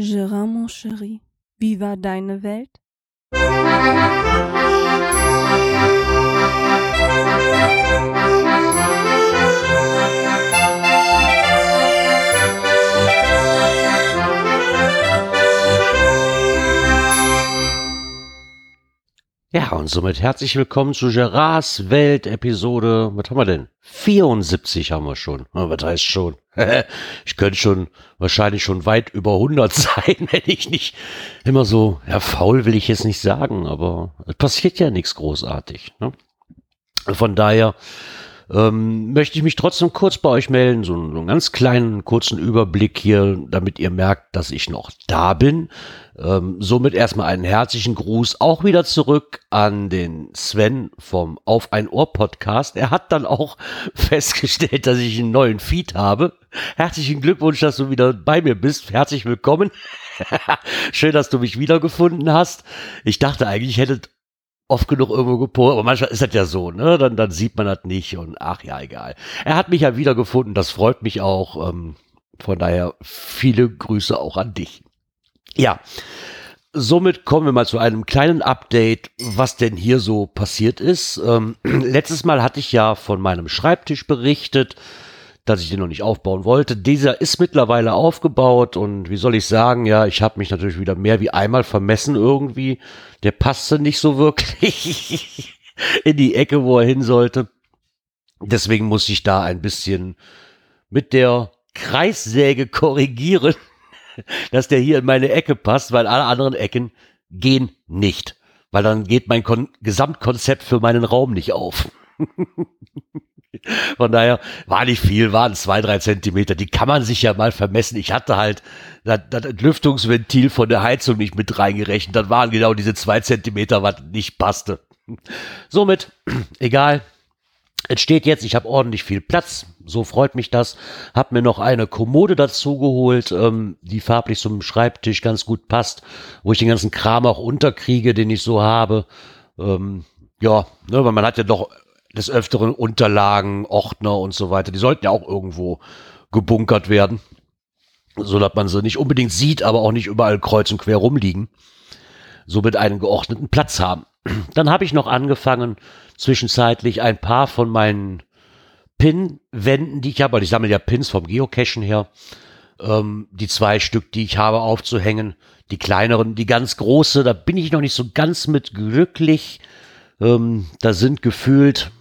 Gérard, mon chéri, wie war deine Welt? Ja, und somit herzlich willkommen zu Gerards Welt Episode, was haben wir denn? 74 haben wir schon. Was heißt schon? ich könnte schon wahrscheinlich schon weit über 100 sein, wenn ich nicht immer so, ja, faul will ich jetzt nicht sagen, aber es passiert ja nichts großartig. Ne? Von daher ähm, möchte ich mich trotzdem kurz bei euch melden, so, so einen ganz kleinen, kurzen Überblick hier, damit ihr merkt, dass ich noch da bin. Ähm, somit erstmal einen herzlichen Gruß auch wieder zurück an den Sven vom Auf ein Ohr Podcast. Er hat dann auch festgestellt, dass ich einen neuen Feed habe. Herzlichen Glückwunsch, dass du wieder bei mir bist. Herzlich willkommen. Schön, dass du mich wiedergefunden hast. Ich dachte eigentlich, ich hätte oft genug irgendwo gepostet, aber manchmal ist das ja so, ne? Dann, dann sieht man das nicht und ach ja, egal. Er hat mich ja wiedergefunden, das freut mich auch. Ähm, von daher viele Grüße auch an dich. Ja, somit kommen wir mal zu einem kleinen Update, was denn hier so passiert ist. Ähm, letztes Mal hatte ich ja von meinem Schreibtisch berichtet dass ich den noch nicht aufbauen wollte. Dieser ist mittlerweile aufgebaut und wie soll ich sagen, ja, ich habe mich natürlich wieder mehr wie einmal vermessen irgendwie. Der passte nicht so wirklich in die Ecke, wo er hin sollte. Deswegen muss ich da ein bisschen mit der Kreissäge korrigieren, dass der hier in meine Ecke passt, weil alle anderen Ecken gehen nicht. Weil dann geht mein Kon Gesamtkonzept für meinen Raum nicht auf. Von daher war nicht viel, waren zwei, drei Zentimeter. Die kann man sich ja mal vermessen. Ich hatte halt das, das Entlüftungsventil von der Heizung nicht mit reingerechnet. Das waren genau diese zwei Zentimeter, was nicht passte. Somit, egal. Es steht jetzt, ich habe ordentlich viel Platz. So freut mich das. Hab mir noch eine Kommode dazu geholt, ähm, die farblich zum Schreibtisch ganz gut passt, wo ich den ganzen Kram auch unterkriege, den ich so habe. Ähm, ja, ne, weil man hat ja doch des Öfteren Unterlagen, Ordner und so weiter. Die sollten ja auch irgendwo gebunkert werden, so dass man sie nicht unbedingt sieht, aber auch nicht überall kreuz und quer rumliegen. Somit einen geordneten Platz haben. Dann habe ich noch angefangen, zwischenzeitlich ein paar von meinen Pin-Wänden, die ich habe, weil ich sammle ja Pins vom Geocachen her, ähm, die zwei Stück, die ich habe, aufzuhängen. Die kleineren, die ganz große, da bin ich noch nicht so ganz mit glücklich. Ähm, da sind gefühlt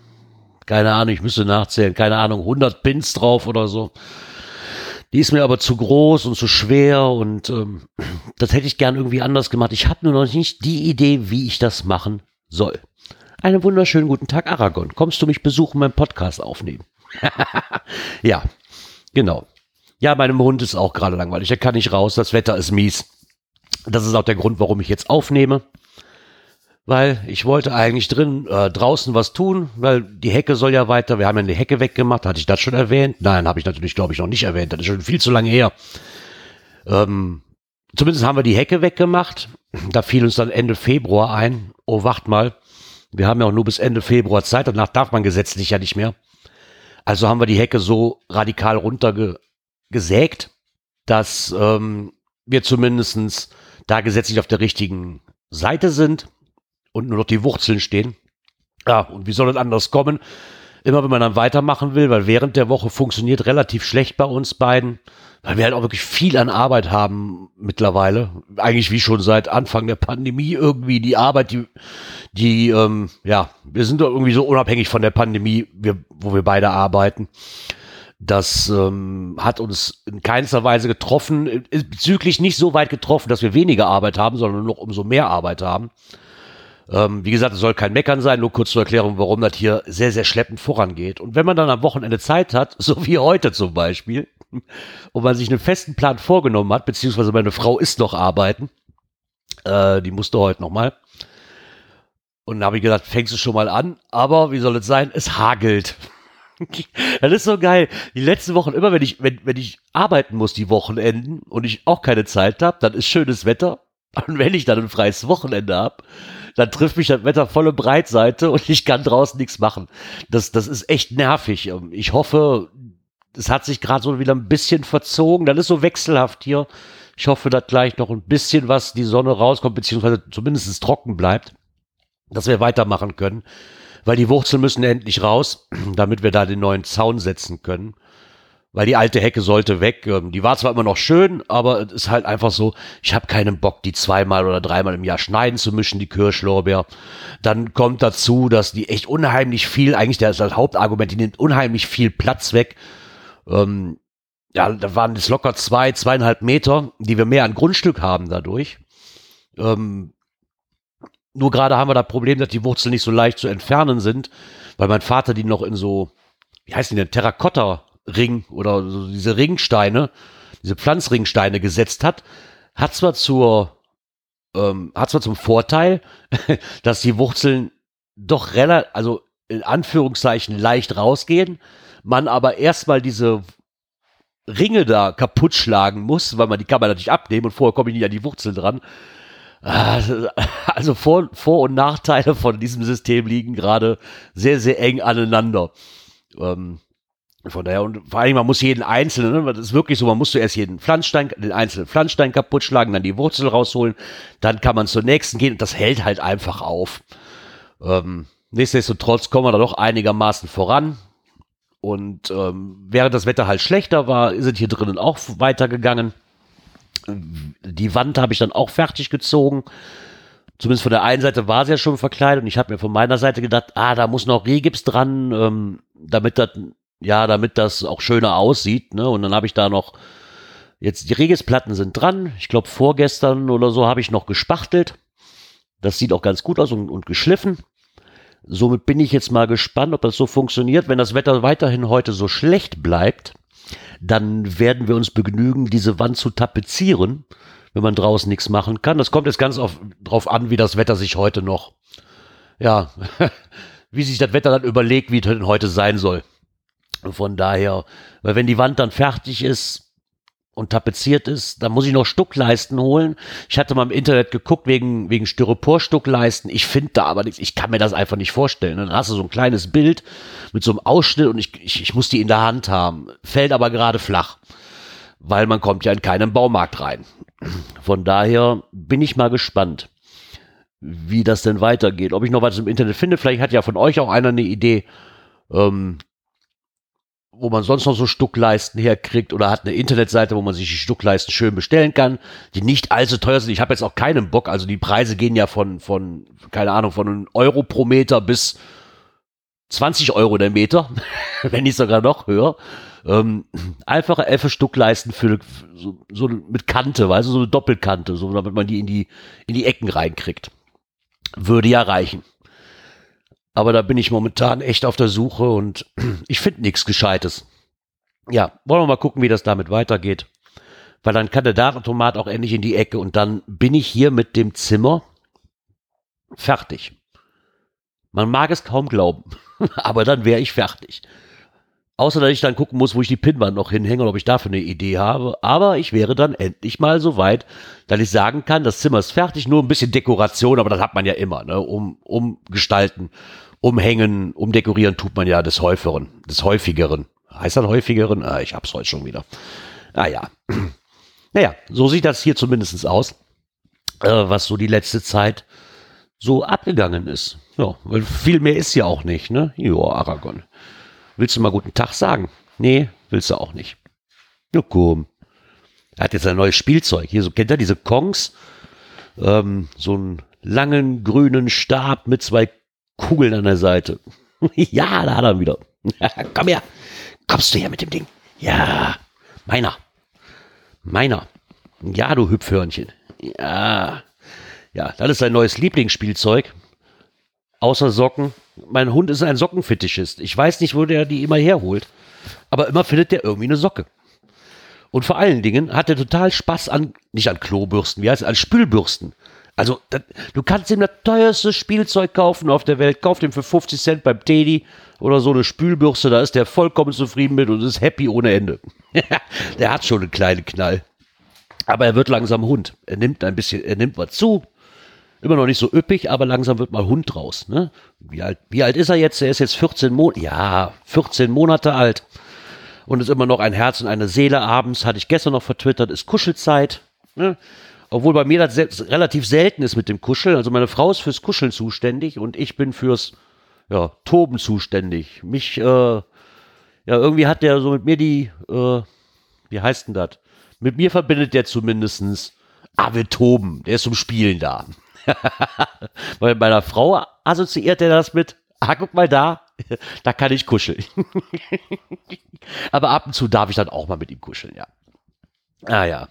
keine Ahnung, ich müsste nachzählen, keine Ahnung, 100 Pins drauf oder so. Die ist mir aber zu groß und zu schwer und ähm, das hätte ich gern irgendwie anders gemacht. Ich habe nur noch nicht die Idee, wie ich das machen soll. Einen wunderschönen guten Tag, Aragon. Kommst du mich besuchen, meinen Podcast aufnehmen? ja, genau. Ja, meinem Hund ist auch gerade langweilig. Der kann nicht raus. Das Wetter ist mies. Das ist auch der Grund, warum ich jetzt aufnehme weil ich wollte eigentlich drin äh, draußen was tun, weil die Hecke soll ja weiter. Wir haben ja eine Hecke weggemacht. Hatte ich das schon erwähnt? Nein, habe ich natürlich, glaube ich, noch nicht erwähnt. Das ist schon viel zu lange her. Ähm, zumindest haben wir die Hecke weggemacht. Da fiel uns dann Ende Februar ein. Oh, wacht mal. Wir haben ja auch nur bis Ende Februar Zeit. Danach darf man gesetzlich ja nicht mehr. Also haben wir die Hecke so radikal runtergesägt, dass ähm, wir zumindestens da gesetzlich auf der richtigen Seite sind und nur noch die Wurzeln stehen. Ja, und wie soll es anders kommen? Immer wenn man dann weitermachen will, weil während der Woche funktioniert relativ schlecht bei uns beiden, weil wir halt auch wirklich viel an Arbeit haben mittlerweile. Eigentlich wie schon seit Anfang der Pandemie irgendwie die Arbeit, die, die, ähm, ja, wir sind doch irgendwie so unabhängig von der Pandemie, wir, wo wir beide arbeiten. Das ähm, hat uns in keinster Weise getroffen, bezüglich nicht so weit getroffen, dass wir weniger Arbeit haben, sondern noch umso mehr Arbeit haben. Ähm, wie gesagt, es soll kein Meckern sein, nur kurz zur Erklärung, warum das hier sehr, sehr schleppend vorangeht. Und wenn man dann am Wochenende Zeit hat, so wie heute zum Beispiel, und man sich einen festen Plan vorgenommen hat, beziehungsweise meine Frau ist noch arbeiten, äh, die musste heute noch mal. Und dann habe ich gesagt, fängst du schon mal an, aber wie soll es sein? Es hagelt. das ist so geil. Die letzten Wochen, immer wenn ich, wenn, wenn ich arbeiten muss, die Wochenenden, und ich auch keine Zeit habe, dann ist schönes Wetter. Und wenn ich dann ein freies Wochenende habe, dann trifft mich das Wetter volle Breitseite und ich kann draußen nichts machen. Das, das ist echt nervig. Ähm, ich hoffe, es hat sich gerade so wieder ein bisschen verzogen. Das ist so wechselhaft hier. Ich hoffe, dass gleich noch ein bisschen was die Sonne rauskommt, beziehungsweise zumindest es trocken bleibt, dass wir weitermachen können. Weil die Wurzeln müssen endlich raus, damit wir da den neuen Zaun setzen können weil die alte Hecke sollte weg. Ähm, die war zwar immer noch schön, aber es ist halt einfach so, ich habe keinen Bock, die zweimal oder dreimal im Jahr schneiden zu mischen, die Kirschlorbeer. Dann kommt dazu, dass die echt unheimlich viel, eigentlich das, das Hauptargument, die nimmt unheimlich viel Platz weg. Ähm, ja, da waren es locker zwei, zweieinhalb Meter, die wir mehr an Grundstück haben dadurch. Ähm, nur gerade haben wir das Problem, dass die Wurzeln nicht so leicht zu entfernen sind, weil mein Vater die noch in so, wie heißen die denn, Terrakotta Ring oder so diese Ringsteine, diese Pflanzringsteine gesetzt hat, hat zwar zur, ähm, hat zwar zum Vorteil, dass die Wurzeln doch relativ, also in Anführungszeichen leicht rausgehen, man aber erstmal diese Ringe da kaputt schlagen muss, weil man die kann man natürlich abnehmen und vorher komme ich nicht an die Wurzeln dran. Also Vor-, Vor und Nachteile von diesem System liegen gerade sehr, sehr eng aneinander. Ähm, von daher, und vor allem, man muss jeden einzelnen, ne, das ist wirklich so, man muss zuerst jeden Pflanzstein, den einzelnen Pflanzstein kaputt schlagen, dann die Wurzel rausholen, dann kann man zur nächsten gehen und das hält halt einfach auf. Ähm, nichtsdestotrotz kommen wir da doch einigermaßen voran. Und ähm, während das Wetter halt schlechter war, sind hier drinnen auch weitergegangen. Die Wand habe ich dann auch fertig gezogen. Zumindest von der einen Seite war sie ja schon verkleidet und ich habe mir von meiner Seite gedacht, ah, da muss noch Regips dran, ähm, damit das ja, damit das auch schöner aussieht. Ne? Und dann habe ich da noch, jetzt die Regisplatten sind dran. Ich glaube, vorgestern oder so habe ich noch gespachtelt. Das sieht auch ganz gut aus und, und geschliffen. Somit bin ich jetzt mal gespannt, ob das so funktioniert. Wenn das Wetter weiterhin heute so schlecht bleibt, dann werden wir uns begnügen, diese Wand zu tapezieren, wenn man draußen nichts machen kann. Das kommt jetzt ganz auf, drauf an, wie das Wetter sich heute noch, ja, wie sich das Wetter dann überlegt, wie es heute sein soll. Von daher, weil wenn die Wand dann fertig ist und tapeziert ist, dann muss ich noch Stuckleisten holen. Ich hatte mal im Internet geguckt wegen, wegen Styropor-Stuckleisten. Ich finde da aber nichts. Ich kann mir das einfach nicht vorstellen. Dann hast du so ein kleines Bild mit so einem Ausschnitt und ich, ich, ich muss die in der Hand haben. Fällt aber gerade flach, weil man kommt ja in keinen Baumarkt rein. Von daher bin ich mal gespannt, wie das denn weitergeht. Ob ich noch was im Internet finde. Vielleicht hat ja von euch auch einer eine Idee. Ähm, wo man sonst noch so Stuckleisten herkriegt oder hat eine Internetseite, wo man sich die Stuckleisten schön bestellen kann, die nicht allzu teuer sind. Ich habe jetzt auch keinen Bock, also die Preise gehen ja von, von, keine Ahnung, von einem Euro pro Meter bis 20 Euro der Meter, wenn nicht sogar noch höher. Ähm, einfache Elfe Stuckleisten für so, so mit Kante, weißt du, so eine Doppelkante, so damit man die in die, in die Ecken reinkriegt. Würde ja reichen. Aber da bin ich momentan echt auf der Suche und ich finde nichts Gescheites. Ja, wollen wir mal gucken, wie das damit weitergeht. Weil dann kann der Datentomat auch endlich in die Ecke und dann bin ich hier mit dem Zimmer fertig. Man mag es kaum glauben, aber dann wäre ich fertig. Außer, dass ich dann gucken muss, wo ich die Pinwand noch hinhänge und ob ich dafür eine Idee habe. Aber ich wäre dann endlich mal so weit, dass ich sagen kann, das Zimmer ist fertig, nur ein bisschen Dekoration, aber das hat man ja immer, ne, um, um gestalten umhängen, umdekorieren tut man ja des Häufigeren, des Häufigeren. Heißt das Häufigeren? Ah, ich hab's heute schon wieder. Naja. Naja, so sieht das hier zumindest aus, äh, was so die letzte Zeit so abgegangen ist. Ja, weil viel mehr ist ja auch nicht, ne? Jo, Aragon. Willst du mal guten Tag sagen? Nee, willst du auch nicht. Ja, komm. Er hat jetzt ein neues Spielzeug. Hier, so kennt er diese Kongs? Ähm, so einen langen grünen Stab mit zwei Kugeln an der Seite. ja, da hat er wieder. Komm her. Kommst du her mit dem Ding? Ja. Meiner. Meiner. Ja, du Hüpfhörnchen. Ja. Ja, das ist sein neues Lieblingsspielzeug. Außer Socken. Mein Hund ist ein Sockenfetischist. Ich weiß nicht, wo der die immer herholt. Aber immer findet der irgendwie eine Socke. Und vor allen Dingen hat er total Spaß an, nicht an Klobürsten, wie heißt es, an Spülbürsten. Also, das, du kannst ihm das teuerste Spielzeug kaufen auf der Welt. Kauf ihm für 50 Cent beim Teddy oder so eine Spülbürste. Da ist der vollkommen zufrieden mit und ist happy ohne Ende. der hat schon einen kleinen Knall. Aber er wird langsam Hund. Er nimmt ein bisschen, er nimmt was zu. Immer noch nicht so üppig, aber langsam wird mal Hund draus. Ne? Wie, alt, wie alt ist er jetzt? Er ist jetzt 14 Monate, ja, 14 Monate alt. Und ist immer noch ein Herz und eine Seele abends, hatte ich gestern noch vertwittert, ist Kuschelzeit. Ne? Obwohl bei mir das se relativ selten ist mit dem Kuscheln. Also meine Frau ist fürs Kuscheln zuständig und ich bin fürs ja, Toben zuständig. Mich, äh, ja, irgendwie hat der so mit mir die, äh, wie heißt denn das? Mit mir verbindet der zumindestens, ah, wir toben. Der ist zum Spielen da. Weil meiner Frau assoziiert er das mit, ah, guck mal da, da kann ich kuscheln. Aber ab und zu darf ich dann auch mal mit ihm kuscheln, ja. Ah ja.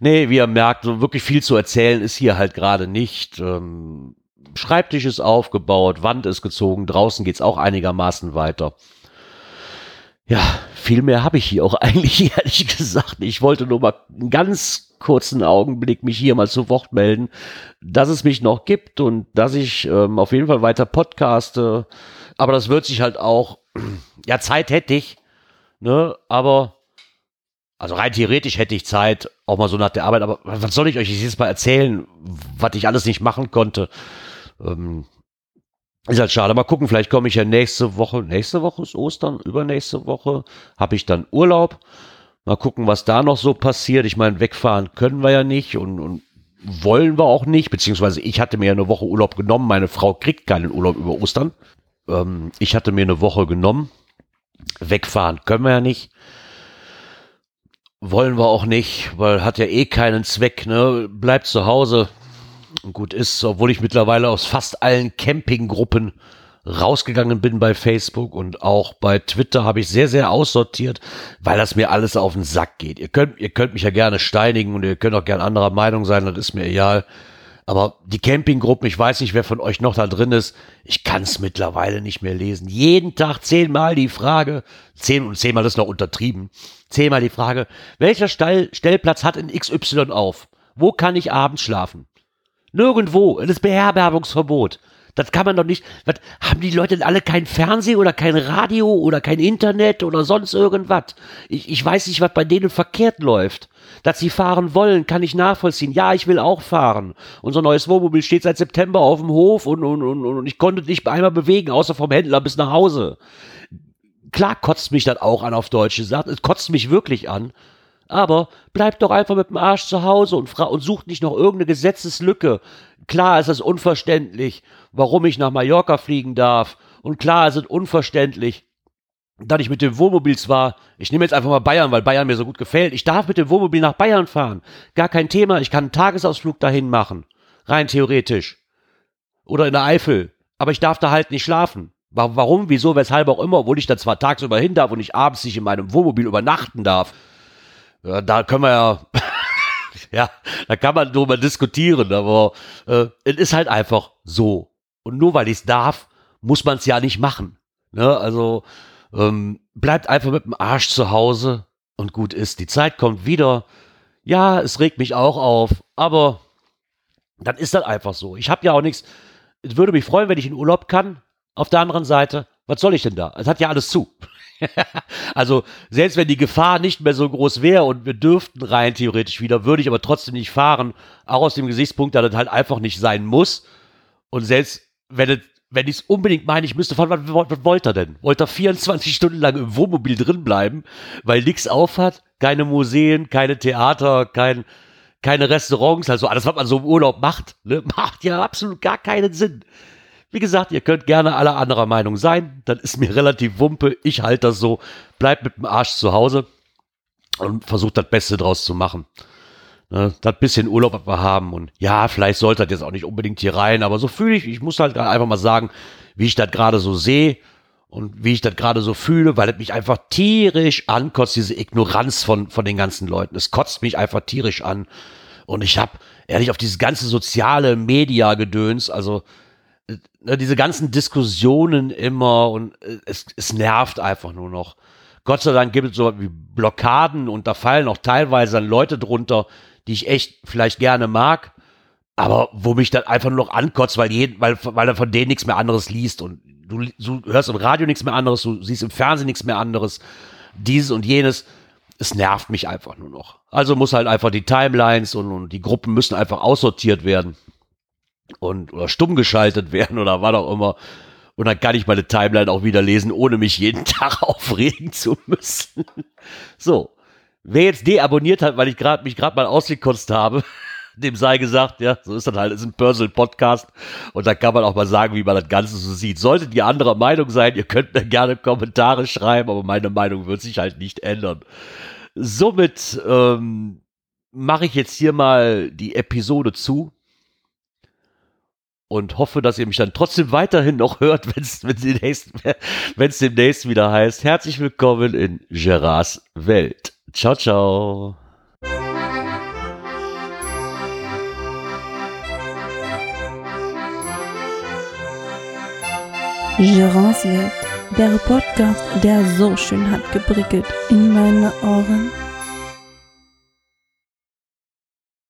Nee, wie ihr merkt, so wirklich viel zu erzählen ist hier halt gerade nicht. Ähm, Schreibtisch ist aufgebaut, Wand ist gezogen, draußen geht's auch einigermaßen weiter. Ja, viel mehr habe ich hier auch eigentlich ehrlich gesagt. Ich wollte nur mal einen ganz kurzen Augenblick mich hier mal zu Wort melden, dass es mich noch gibt und dass ich ähm, auf jeden Fall weiter podcaste. Aber das wird sich halt auch, ja, Zeit hätte ich, ne, aber also rein theoretisch hätte ich Zeit, auch mal so nach der Arbeit, aber was soll ich euch jetzt mal erzählen, was ich alles nicht machen konnte? Ähm, ist halt schade. Mal gucken, vielleicht komme ich ja nächste Woche. Nächste Woche ist Ostern, übernächste Woche habe ich dann Urlaub. Mal gucken, was da noch so passiert. Ich meine, wegfahren können wir ja nicht und, und wollen wir auch nicht. Beziehungsweise ich hatte mir ja eine Woche Urlaub genommen. Meine Frau kriegt keinen Urlaub über Ostern. Ähm, ich hatte mir eine Woche genommen. Wegfahren können wir ja nicht. Wollen wir auch nicht, weil hat ja eh keinen Zweck, ne? Bleibt zu Hause. Gut ist, obwohl ich mittlerweile aus fast allen Campinggruppen rausgegangen bin bei Facebook und auch bei Twitter habe ich sehr, sehr aussortiert, weil das mir alles auf den Sack geht. Ihr könnt, ihr könnt mich ja gerne steinigen und ihr könnt auch gerne anderer Meinung sein, das ist mir egal. Aber die Campinggruppen, ich weiß nicht, wer von euch noch da drin ist, ich kann es mittlerweile nicht mehr lesen. Jeden Tag zehnmal die Frage, zehn und zehnmal ist noch untertrieben, zehnmal die Frage, welcher Stall, Stellplatz hat in XY auf? Wo kann ich abends schlafen? Nirgendwo. Das Beherbergungsverbot. Das kann man doch nicht. Was, haben die Leute alle kein Fernsehen oder kein Radio oder kein Internet oder sonst irgendwas? Ich, ich weiß nicht, was bei denen verkehrt läuft. Dass sie fahren wollen, kann ich nachvollziehen. Ja, ich will auch fahren. Unser neues Wohnmobil steht seit September auf dem Hof und, und, und, und ich konnte nicht einmal bewegen, außer vom Händler bis nach Hause. Klar kotzt mich das auch an auf Deutsch gesagt. Es kotzt mich wirklich an. Aber bleibt doch einfach mit dem Arsch zu Hause und, und sucht nicht noch irgendeine Gesetzeslücke. Klar ist es unverständlich, warum ich nach Mallorca fliegen darf. Und klar ist es unverständlich, dass ich mit dem Wohnmobil zwar, ich nehme jetzt einfach mal Bayern, weil Bayern mir so gut gefällt, ich darf mit dem Wohnmobil nach Bayern fahren. Gar kein Thema, ich kann einen Tagesausflug dahin machen. Rein theoretisch. Oder in der Eifel. Aber ich darf da halt nicht schlafen. Warum, wieso, weshalb auch immer, obwohl ich da zwar tagsüber hin darf und ich abends nicht in meinem Wohnmobil übernachten darf. Da können wir ja, ja, da kann man drüber diskutieren, aber äh, es ist halt einfach so. Und nur weil ich es darf, muss man es ja nicht machen. Ne? Also ähm, bleibt einfach mit dem Arsch zu Hause und gut ist. Die Zeit kommt wieder. Ja, es regt mich auch auf, aber dann ist das einfach so. Ich habe ja auch nichts. Es würde mich freuen, wenn ich in Urlaub kann. Auf der anderen Seite, was soll ich denn da? Es hat ja alles zu. also, selbst wenn die Gefahr nicht mehr so groß wäre und wir dürften rein theoretisch wieder, würde ich aber trotzdem nicht fahren. Auch aus dem Gesichtspunkt, dass das halt einfach nicht sein muss. Und selbst wenn es wenn ich es unbedingt meine, ich müsste fahren, was, was, was wollt er denn? Wollt er 24 Stunden lang im Wohnmobil drin bleiben, weil nichts aufhat? Keine Museen, keine Theater, kein, keine Restaurants, also alles, was man so im Urlaub macht, ne, macht ja absolut gar keinen Sinn. Wie gesagt, ihr könnt gerne aller anderer Meinung sein. Das ist mir relativ wumpe. Ich halte das so. Bleibt mit dem Arsch zu Hause und versucht das Beste draus zu machen. Ne, das bisschen Urlaub, was wir haben. Und ja, vielleicht sollte das jetzt auch nicht unbedingt hier rein, aber so fühle ich. Ich muss halt einfach mal sagen, wie ich das gerade so sehe und wie ich das gerade so fühle, weil es mich einfach tierisch ankotzt, diese Ignoranz von, von den ganzen Leuten. Es kotzt mich einfach tierisch an. Und ich habe ehrlich auf dieses ganze soziale Media-Gedöns, also Ne, diese ganzen Diskussionen immer und äh, es, es nervt einfach nur noch. Gott sei Dank gibt es so wie Blockaden und da fallen auch teilweise dann Leute drunter, die ich echt vielleicht gerne mag, aber wo mich dann einfach nur noch ankotzt, weil, jeden, weil, weil er von denen nichts mehr anderes liest und du, du hörst im Radio nichts mehr anderes, du siehst im Fernsehen nichts mehr anderes, dieses und jenes. Es nervt mich einfach nur noch. Also muss halt einfach die Timelines und, und die Gruppen müssen einfach aussortiert werden und oder stumm geschaltet werden oder was auch immer. Und dann kann ich meine Timeline auch wieder lesen, ohne mich jeden Tag aufregen zu müssen. So. wer jetzt deabonniert hat, weil ich gerade mich gerade mal ausgekotzt habe, dem sei gesagt, ja, so ist das halt, ist ein Personal Podcast und da kann man auch mal sagen, wie man das Ganze so sieht. Solltet ihr anderer Meinung sein, ihr könnt mir gerne Kommentare schreiben, aber meine Meinung wird sich halt nicht ändern. Somit ähm, mache ich jetzt hier mal die Episode zu und hoffe, dass ihr mich dann trotzdem weiterhin noch hört, wenn es demnächst, demnächst wieder heißt. Herzlich willkommen in Gerards Welt. Ciao, ciao. Gerards Welt, der Podcast, der so schön hat geprickelt in meine Ohren.